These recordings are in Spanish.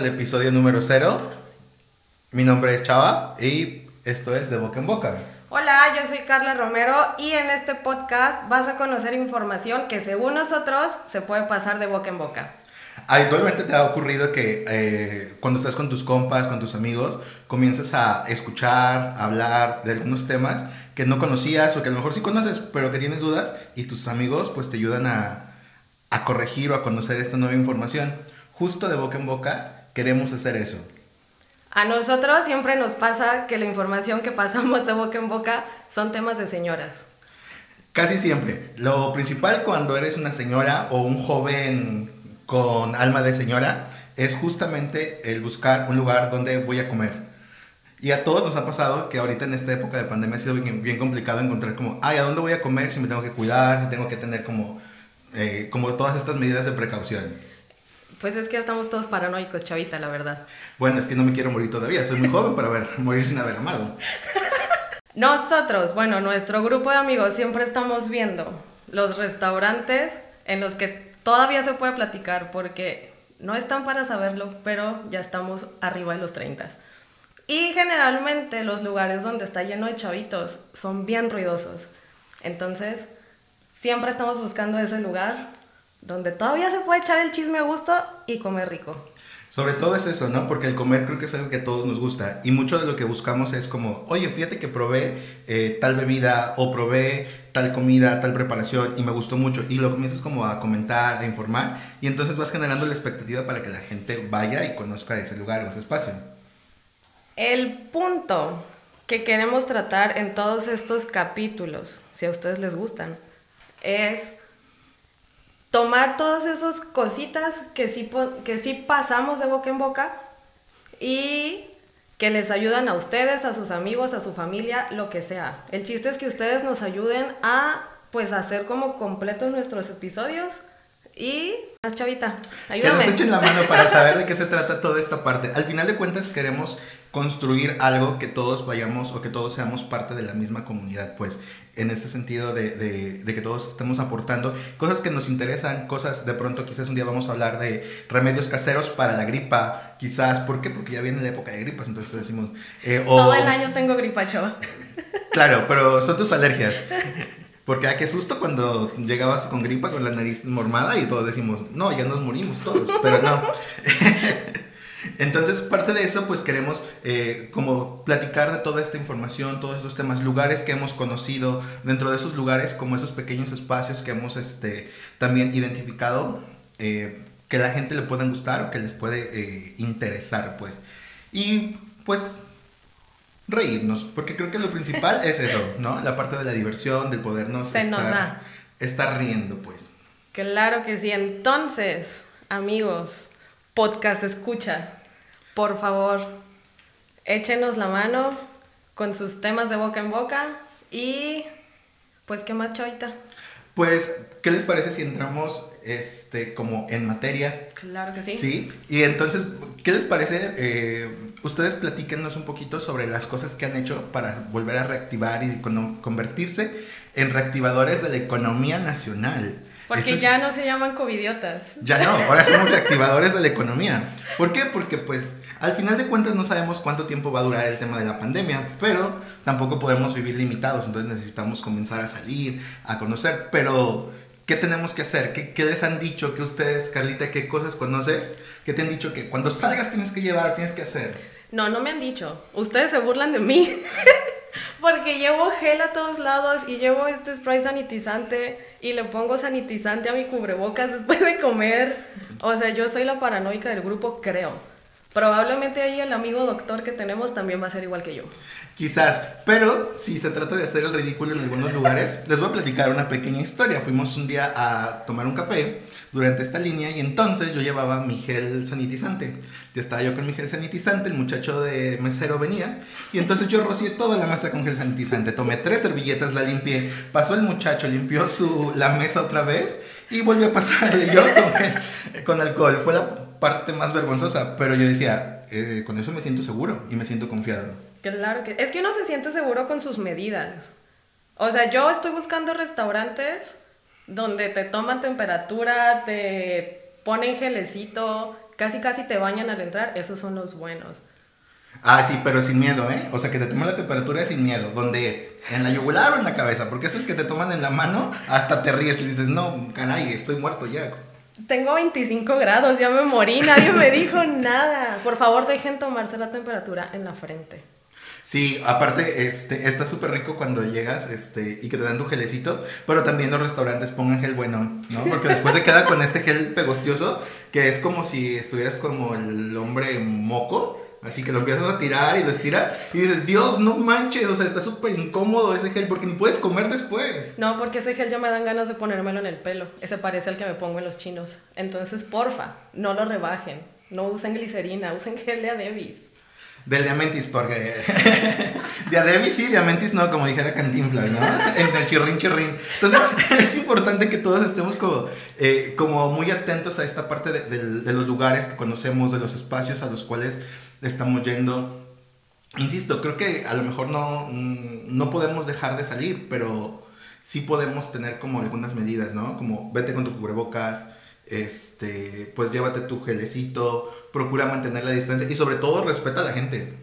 al episodio número cero. Mi nombre es Chava y esto es De Boca en Boca. Hola, yo soy Carla Romero y en este podcast vas a conocer información que según nosotros se puede pasar de boca en boca. Habitualmente te ha ocurrido que eh, cuando estás con tus compas, con tus amigos, comienzas a escuchar, a hablar de algunos temas que no conocías o que a lo mejor sí conoces, pero que tienes dudas y tus amigos pues te ayudan a, a corregir o a conocer esta nueva información. Justo de boca en boca queremos hacer eso. A nosotros siempre nos pasa que la información que pasamos de boca en boca son temas de señoras. Casi siempre. Lo principal cuando eres una señora o un joven con alma de señora es justamente el buscar un lugar donde voy a comer. Y a todos nos ha pasado que ahorita en esta época de pandemia ha sido bien, bien complicado encontrar como, ay, ¿a dónde voy a comer? Si me tengo que cuidar, si tengo que tener como, eh, como todas estas medidas de precaución. Pues es que ya estamos todos paranoicos, chavita, la verdad. Bueno, es que no me quiero morir todavía, soy muy joven para ver, morir sin haber amado. Nosotros, bueno, nuestro grupo de amigos siempre estamos viendo los restaurantes en los que todavía se puede platicar porque no están para saberlo, pero ya estamos arriba de los 30. Y generalmente los lugares donde está lleno de chavitos son bien ruidosos. Entonces, siempre estamos buscando ese lugar donde todavía se puede echar el chisme a gusto y comer rico. Sobre todo es eso, ¿no? Porque el comer creo que es algo que a todos nos gusta. Y mucho de lo que buscamos es como, oye, fíjate que probé eh, tal bebida o probé tal comida, tal preparación y me gustó mucho. Y lo comienzas como a comentar, a informar. Y entonces vas generando la expectativa para que la gente vaya y conozca ese lugar o ese espacio. El punto que queremos tratar en todos estos capítulos, si a ustedes les gustan, es tomar todas esas cositas que sí, que sí pasamos de boca en boca y que les ayudan a ustedes, a sus amigos, a su familia, lo que sea. El chiste es que ustedes nos ayuden a pues hacer como completos nuestros episodios y más chavita, ayúdame. Que nos echen la mano para saber de qué se trata toda esta parte. Al final de cuentas queremos construir algo que todos vayamos o que todos seamos parte de la misma comunidad, pues en ese sentido de, de, que todos estemos aportando cosas que nos interesan, cosas de pronto quizás un día vamos a hablar de remedios caseros para la gripa, quizás, ¿por qué? Porque ya viene la época de gripas, entonces decimos... Eh, Todo el año tengo gripa, chava. Claro, pero son tus alergias. Porque a ah, qué susto cuando llegabas con gripa, con la nariz mormada y todos decimos, no, ya nos morimos todos, pero no. Entonces, parte de eso, pues queremos eh, como platicar de toda esta información, todos estos temas, lugares que hemos conocido, dentro de esos lugares, como esos pequeños espacios que hemos este, también identificado, eh, que la gente le puedan gustar o que les puede eh, interesar, pues. Y pues reírnos, porque creo que lo principal es eso, ¿no? La parte de la diversión, del podernos estar, estar riendo, pues. Claro que sí. Entonces, amigos, podcast escucha, por favor, échenos la mano con sus temas de boca en boca y pues qué más chavita. Pues, ¿qué les parece si entramos este como en materia? Claro que sí. Sí, y entonces, ¿qué les parece? Eh, ustedes platíquenos un poquito sobre las cosas que han hecho para volver a reactivar y convertirse en reactivadores de la economía nacional. Porque ya no se llaman covidiotas. Ya no, ahora somos reactivadores de la economía. ¿Por qué? Porque pues al final de cuentas no sabemos cuánto tiempo va a durar el tema de la pandemia, pero tampoco podemos vivir limitados, entonces necesitamos comenzar a salir, a conocer, pero ¿qué tenemos que hacer? ¿Qué, qué les han dicho? que ustedes, Carlita, qué cosas conoces? ¿Qué te han dicho que cuando salgas tienes que llevar, tienes que hacer? No, no me han dicho. Ustedes se burlan de mí. Porque llevo gel a todos lados y llevo este spray sanitizante y le pongo sanitizante a mi cubrebocas después de comer. O sea, yo soy la paranoica del grupo, creo. Probablemente ahí el amigo doctor que tenemos también va a ser igual que yo. Quizás, pero si se trata de hacer el ridículo en algunos lugares, les voy a platicar una pequeña historia. Fuimos un día a tomar un café durante esta línea y entonces yo llevaba mi gel sanitizante. Ya estaba yo con mi gel sanitizante, el muchacho de mesero venía y entonces yo rocié toda la mesa con gel sanitizante. Tomé tres servilletas, la limpié, pasó el muchacho, limpió su, la mesa otra vez y volvió a pasarle yo con, con alcohol. Fue la parte más vergonzosa, pero yo decía, eh, con eso me siento seguro y me siento confiado. Claro que es que uno se siente seguro con sus medidas. O sea, yo estoy buscando restaurantes donde te toman temperatura, te ponen gelecito, casi casi te bañan al entrar, esos son los buenos. Ah, sí, pero sin miedo, ¿eh? O sea, que te toman la temperatura sin miedo. ¿Dónde es? ¿En la yugular o en la cabeza? Porque esos que te toman en la mano, hasta te ríes y dices, no, caray, estoy muerto ya. Tengo 25 grados, ya me morí, nadie me dijo nada. Por favor, dejen tomarse la temperatura en la frente. Sí, aparte, este, está súper rico cuando llegas este, y que te dan tu gelecito, pero también los restaurantes pongan gel bueno, ¿no? Porque después se queda con este gel pegostioso, que es como si estuvieras como el hombre moco, Así que lo empiezas a tirar y lo estiras y dices, Dios, no manches, o sea, está súper incómodo ese gel porque ni puedes comer después. No, porque ese gel ya me dan ganas de ponérmelo en el pelo. Ese parece al que me pongo en los chinos. Entonces, porfa, no lo rebajen. No usen glicerina, usen gel de Adebis. Del Diamantis, porque. de Adebis sí, Diamantis no, como dijera Cantinflas, ¿no? En el chirrin chirrin. Entonces, es importante que todos estemos como, eh, como muy atentos a esta parte de, de los lugares que conocemos, de los espacios a los cuales estamos yendo. Insisto, creo que a lo mejor no, mm, no podemos dejar de salir, pero sí podemos tener como algunas medidas, ¿no? Como vete con tu cubrebocas, este, pues llévate tu gelecito, procura mantener la distancia y sobre todo respeta a la gente.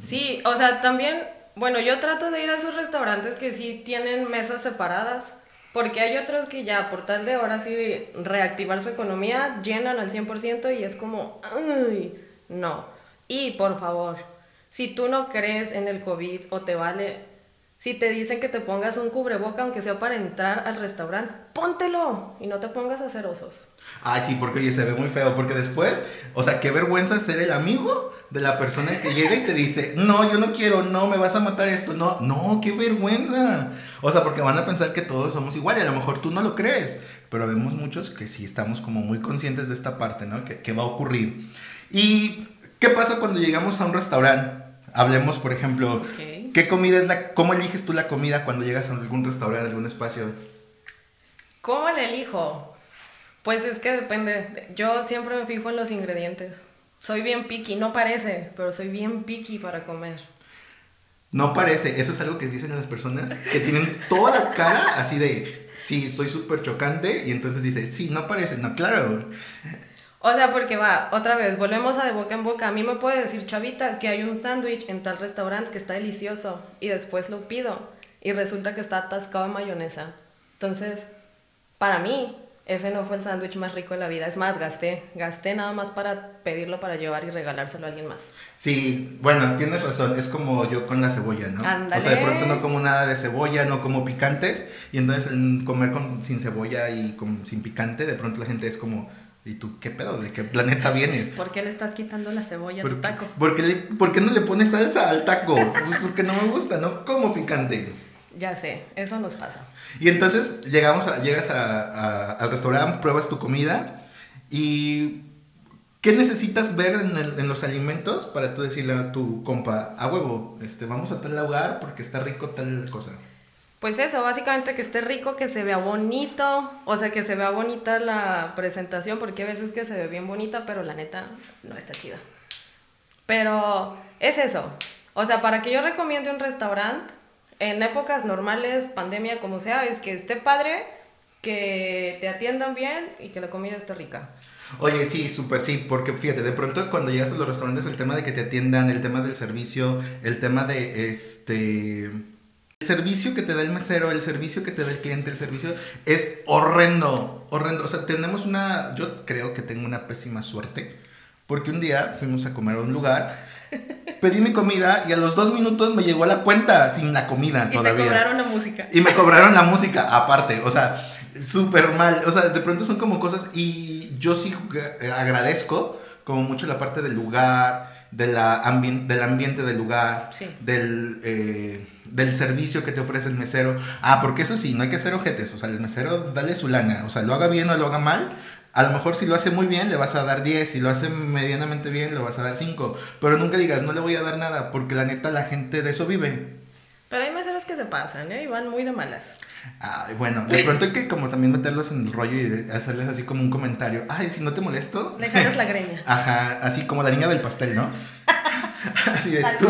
Sí, o sea, también, bueno, yo trato de ir a esos restaurantes que sí tienen mesas separadas, porque hay otros que ya por tal de ahora sí reactivar su economía llenan al 100% y es como, ay, no. Y por favor, si tú no crees en el COVID o te vale, si te dicen que te pongas un cubreboca, aunque sea para entrar al restaurante, póntelo y no te pongas a hacer osos. Ay, sí, porque oye, se ve muy feo, porque después, o sea, qué vergüenza ser el amigo de la persona que llega y te dice, no, yo no quiero, no, me vas a matar esto, no, no, qué vergüenza. O sea, porque van a pensar que todos somos iguales, a lo mejor tú no lo crees, pero vemos muchos que sí estamos como muy conscientes de esta parte, ¿no? Que, que va a ocurrir. Y ¿Qué pasa cuando llegamos a un restaurante? Hablemos, por ejemplo, ¿qué comida es la, cómo eliges tú la comida cuando llegas a algún restaurante, algún espacio? ¿Cómo la elijo? Pues es que depende. Yo siempre me fijo en los ingredientes. Soy bien picky, no parece, pero soy bien picky para comer. No parece, eso es algo que dicen las personas que tienen toda la cara así de, sí, soy súper chocante, y entonces dice, sí, no parece, no, claro. O sea, porque va, otra vez, volvemos a de boca en boca. A mí me puede decir, chavita, que hay un sándwich en tal restaurante que está delicioso y después lo pido y resulta que está atascado de mayonesa. Entonces, para mí, ese no fue el sándwich más rico de la vida. Es más, gasté, gasté nada más para pedirlo para llevar y regalárselo a alguien más. Sí, bueno, tienes razón, es como yo con la cebolla, ¿no? O sea, de pronto no como nada de cebolla, no como picantes, y entonces comer con, sin cebolla y con, sin picante, de pronto la gente es como ¿Y tú qué pedo? ¿De qué planeta vienes? ¿Por qué le estás quitando la cebolla a tu taco? ¿por qué, no le pones salsa al taco? Pues porque no me gusta, no como picante. Ya sé, eso nos pasa. Y entonces llegamos a, llegas al restaurante, pruebas tu comida y ¿qué necesitas ver en, en, los alimentos para tú decirle a tu compa, a huevo, este, vamos a tal lugar porque está rico tal cosa? Pues eso, básicamente que esté rico, que se vea bonito, o sea, que se vea bonita la presentación, porque a veces que se ve bien bonita, pero la neta no está chida. Pero es eso. O sea, para que yo recomiende un restaurante, en épocas normales, pandemia, como sea, es que esté padre, que te atiendan bien y que la comida esté rica. Oye, sí, súper sí, porque fíjate, de pronto cuando llegas a los restaurantes, el tema de que te atiendan, el tema del servicio, el tema de este servicio que te da el mesero, el servicio que te da el cliente, el servicio es horrendo, horrendo. O sea, tenemos una, yo creo que tengo una pésima suerte, porque un día fuimos a comer a un lugar, pedí mi comida y a los dos minutos me llegó la cuenta sin la comida todavía. Y me cobraron la música. Y me cobraron la música aparte, o sea, súper mal. O sea, de pronto son como cosas y yo sí agradezco como mucho la parte del lugar, de la del ambiente del lugar, del... Eh, del servicio que te ofrece el mesero. Ah, porque eso sí, no hay que hacer ojetes. O sea, el mesero, dale su lana. O sea, lo haga bien o lo haga mal. A lo mejor si lo hace muy bien, le vas a dar 10. Si lo hace medianamente bien, le vas a dar 5. Pero nunca digas, no le voy a dar nada. Porque la neta, la gente de eso vive. Pero hay meseros que se pasan, ¿eh? Y van muy de malas. Ay, bueno, de pronto hay que como también meterlos en el rollo y hacerles así como un comentario. Ay, si no te molesto. Dejarles la greña. Ajá, así como la niña del pastel, ¿no? así de tú.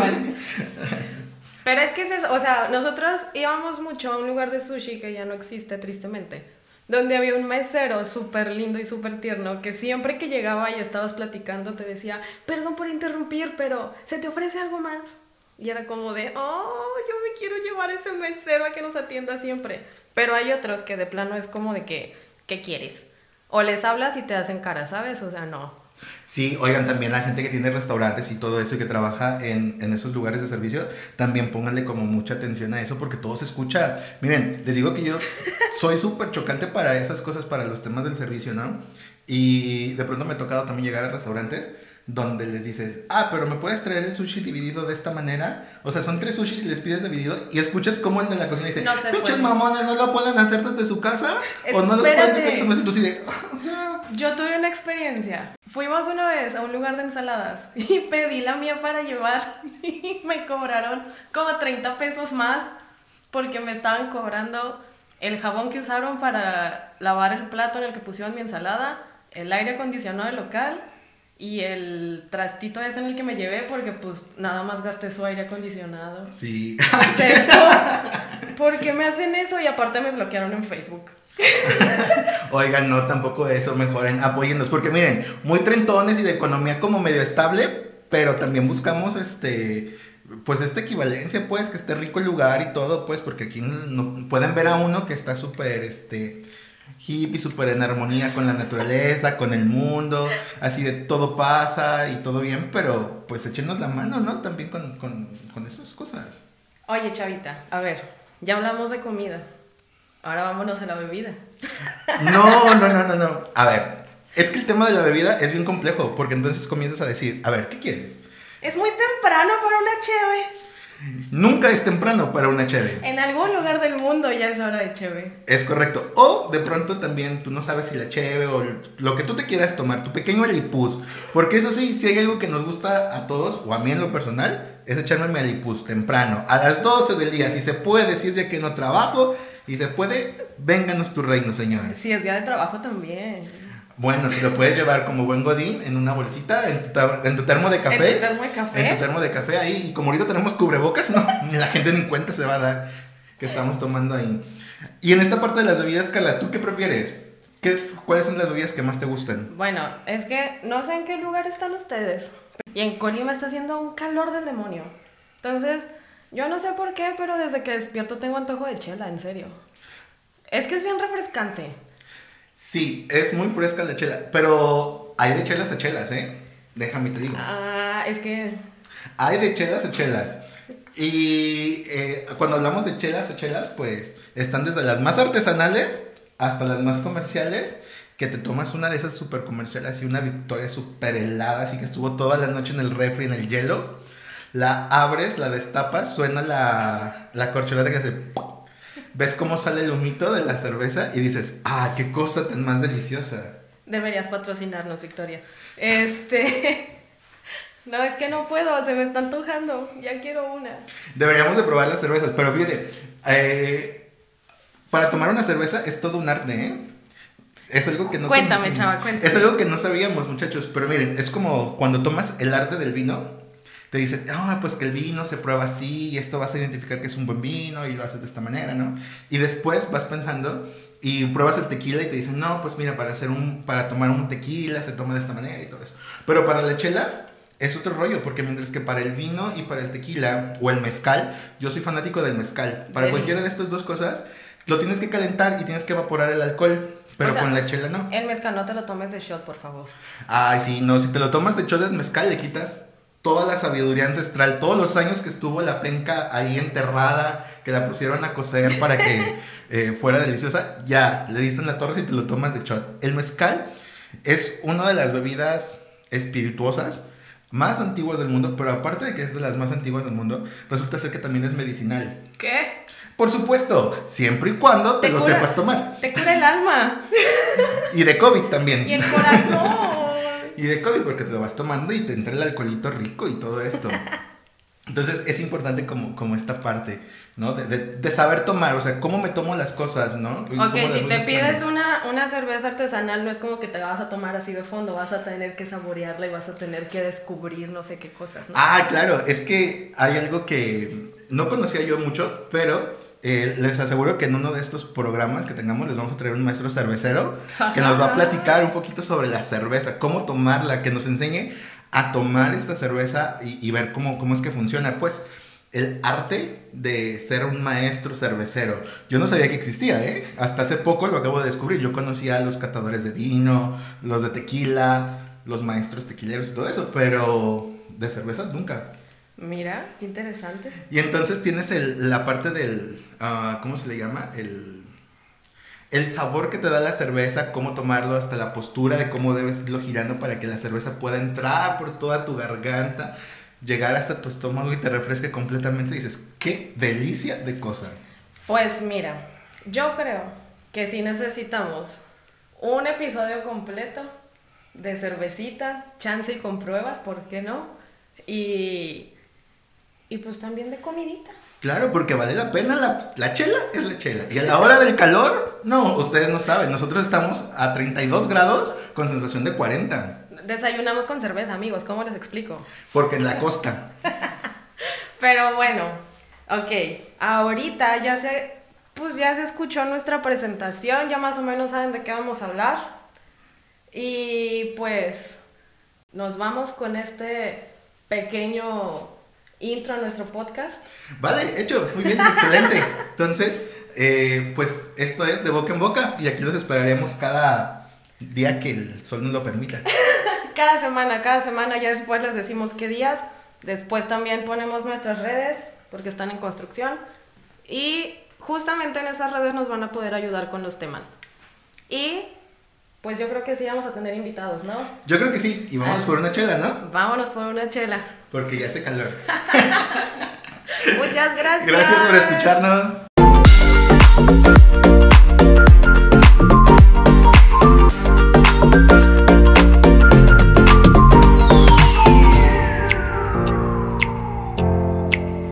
Pero es que, es o sea, nosotros íbamos mucho a un lugar de sushi que ya no existe, tristemente. donde había un mesero súper lindo y súper tierno que siempre que llegaba y estabas platicando te decía, perdón por interrumpir, pero ¿se te ofrece algo más? Y era como de, oh, yo me quiero llevar ese mesero a que nos atienda siempre. Pero hay otros que de plano es como de que, ¿qué quieres? O les hablas y te hacen cara, ¿sabes? O sea, no. Sí, oigan, también la gente que tiene restaurantes y todo eso y que trabaja en, en, esos lugares de servicio, también pónganle como mucha atención a eso porque todo se escucha. Miren, les digo que yo soy súper chocante para esas cosas, para los temas del servicio, ¿no? Y de pronto me ha tocado también llegar a restaurantes donde les dices, ah, pero me puedes traer el sushi dividido de esta manera. O sea, son tres sushis y les pides dividido y escuchas cómo el de la cocina dice, no pinches mamones, no lo pueden hacer desde su casa o no lo pueden hacer su mesa. de. Yo tuve una experiencia. Fuimos una vez a un lugar de ensaladas y pedí la mía para llevar y me cobraron como 30 pesos más porque me estaban cobrando el jabón que usaron para lavar el plato en el que pusieron mi ensalada, el aire acondicionado del local y el trastito ese en el que me llevé porque pues nada más gasté su aire acondicionado. Sí. ¿Por qué me hacen eso? Y aparte me bloquearon en Facebook. Oigan, no, tampoco eso, mejoren, apóyennos, porque miren, muy trentones y de economía como medio estable, pero también buscamos este, pues esta equivalencia, pues, que esté rico el lugar y todo, pues, porque aquí no, pueden ver a uno que está súper, este, hippie, súper en armonía con la naturaleza, con el mundo, así de todo pasa y todo bien, pero pues échenos la mano, ¿no? También con, con, con esas cosas. Oye, Chavita, a ver, ya hablamos de comida, ahora vámonos a la bebida. No, no, no, no, no. A ver, es que el tema de la bebida es bien complejo, porque entonces comienzas a decir, a ver, ¿qué quieres? Es muy temprano para una cheve. Nunca es temprano para una cheve. En algún lugar del mundo ya es hora de cheve. Es correcto. O de pronto también tú no sabes si la cheve o lo que tú te quieras tomar, tu pequeño alipuz. Porque eso sí, si hay algo que nos gusta a todos, o a mí en lo personal, es echarme mi alipuz temprano, a las 12 del día. Si se puede, si es día que no trabajo y se puede, vénganos tu reino, Señor. Si es día de trabajo también. Bueno, te lo puedes llevar como buen godín en una bolsita, en tu, en tu termo de café. En tu termo de café. En tu termo de café ahí. Y como ahorita tenemos cubrebocas, no, ni la gente ni cuenta se va a dar que estamos tomando ahí. Y en esta parte de las bebidas, Carla, ¿tú qué prefieres? ¿Qué, ¿Cuáles son las bebidas que más te gustan? Bueno, es que no sé en qué lugar están ustedes. Y en Colima está haciendo un calor del demonio. Entonces, yo no sé por qué, pero desde que despierto tengo antojo de chela, en serio. Es que es bien refrescante. Sí, es muy fresca la chela, pero hay de chelas a chelas, ¿eh? Déjame te digo. Ah, es que... Hay de chelas a chelas. Y eh, cuando hablamos de chelas a chelas, pues están desde las más artesanales hasta las más comerciales, que te tomas una de esas super comerciales y una victoria super helada, así que estuvo toda la noche en el refri, en el hielo. La abres, la destapas, suena la, la corcholata que hace ves cómo sale el humito de la cerveza y dices, ah, qué cosa tan más deliciosa. Deberías patrocinarnos, Victoria. Este... No, es que no puedo, se me está antojando. Ya quiero una. Deberíamos de probar las cervezas, pero fíjate, eh, para tomar una cerveza es todo un arte, ¿eh? Es algo que no Cuéntame, chava, cuéntame. Es algo que no sabíamos, muchachos, pero miren, es como cuando tomas el arte del vino te dicen, ah, pues que el vino se prueba así y esto vas a identificar que es un buen vino y lo haces de esta manera, ¿no? Y después vas pensando y pruebas el tequila y te dicen, no, pues mira, para hacer un, para tomar un tequila se toma de esta manera y todo eso. Pero para la chela es otro rollo, porque mientras que para el vino y para el tequila o el mezcal, yo soy fanático del mezcal. Para cualquiera de estas dos cosas, lo tienes que calentar y tienes que evaporar el alcohol. Pero con la chela no. El mezcal no te lo tomes de shot, por favor. Ay, sí, no, si te lo tomas de shot de mezcal le quitas toda la sabiduría ancestral, todos los años que estuvo la penca ahí enterrada, que la pusieron a coser para que eh, fuera deliciosa, ya, le dicen la torre si te lo tomas de shot. El mezcal es una de las bebidas espirituosas más antiguas del mundo, pero aparte de que es de las más antiguas del mundo, resulta ser que también es medicinal. ¿Qué? Por supuesto, siempre y cuando te, lo sepas tomar. Te cura el alma. y de COVID también. Y el corazón y de COVID porque te lo vas tomando y te entra el alcoholito rico y todo esto. Entonces es importante como, como esta parte, ¿no? De, de, saber tomar, o sea, cómo me tomo las cosas, ¿no? Ok, si te pides una, una cerveza artesanal, no es como que te la vas a tomar así de fondo, vas a tener que saborearla y vas a tener que descubrir no sé qué cosas, ¿no? Ah, claro, es que hay algo que no conocía yo mucho, pero eh, les aseguro que en uno de estos programas que tengamos les vamos a traer un maestro cervecero que nos va a platicar un poquito sobre la cerveza, cómo tomarla, que nos enseñe a tomar esta cerveza y, y ver cómo, cómo es que funciona. Pues el arte de ser un maestro cervecero. Yo no sabía que existía, ¿eh? Hasta hace poco lo acabo de descubrir. Yo conocía a los catadores de vino, los de tequila, los maestros tequileros y todo eso, pero de cervezas nunca. Mira, qué interesante. Y entonces tienes el, la parte del, ah, ¿cómo se le llama? El, el sabor que te da la cerveza, cómo tomarlo, hasta la postura de cómo debes irlo girando para que la cerveza pueda entrar por toda tu garganta, llegar hasta tu estómago y te refresque completamente. Y dices, qué delicia de cosa. Pues mira, yo creo que si necesitamos un episodio completo de cervecita, chance y con pruebas, ¿por qué no? Y, y pues también de comidita. Claro, porque vale la pena, la, la chela es la chela. Y a la hora del calor, no, ustedes no saben, nosotros estamos a 32 grados con sensación de 40. Desayunamos con cerveza, amigos, ¿cómo les explico? Porque en la costa. Pero bueno, ok, ahorita ya se, pues ya se escuchó nuestra presentación, ya más o menos saben de qué vamos a hablar. Y pues nos vamos con este pequeño intro a nuestro podcast. Vale, hecho, muy bien, excelente. Entonces, eh, pues esto es de boca en boca y aquí los esperaremos cada día que el sol nos lo permita. Cada semana, cada semana, ya después les decimos qué días. Después también ponemos nuestras redes porque están en construcción. Y justamente en esas redes nos van a poder ayudar con los temas. Y pues yo creo que sí vamos a tener invitados, ¿no? Yo creo que sí, y vamos Ah. por una chela, ¿no? Vámonos por una chela. Porque ya hace calor. Muchas gracias. Gracias por escucharnos.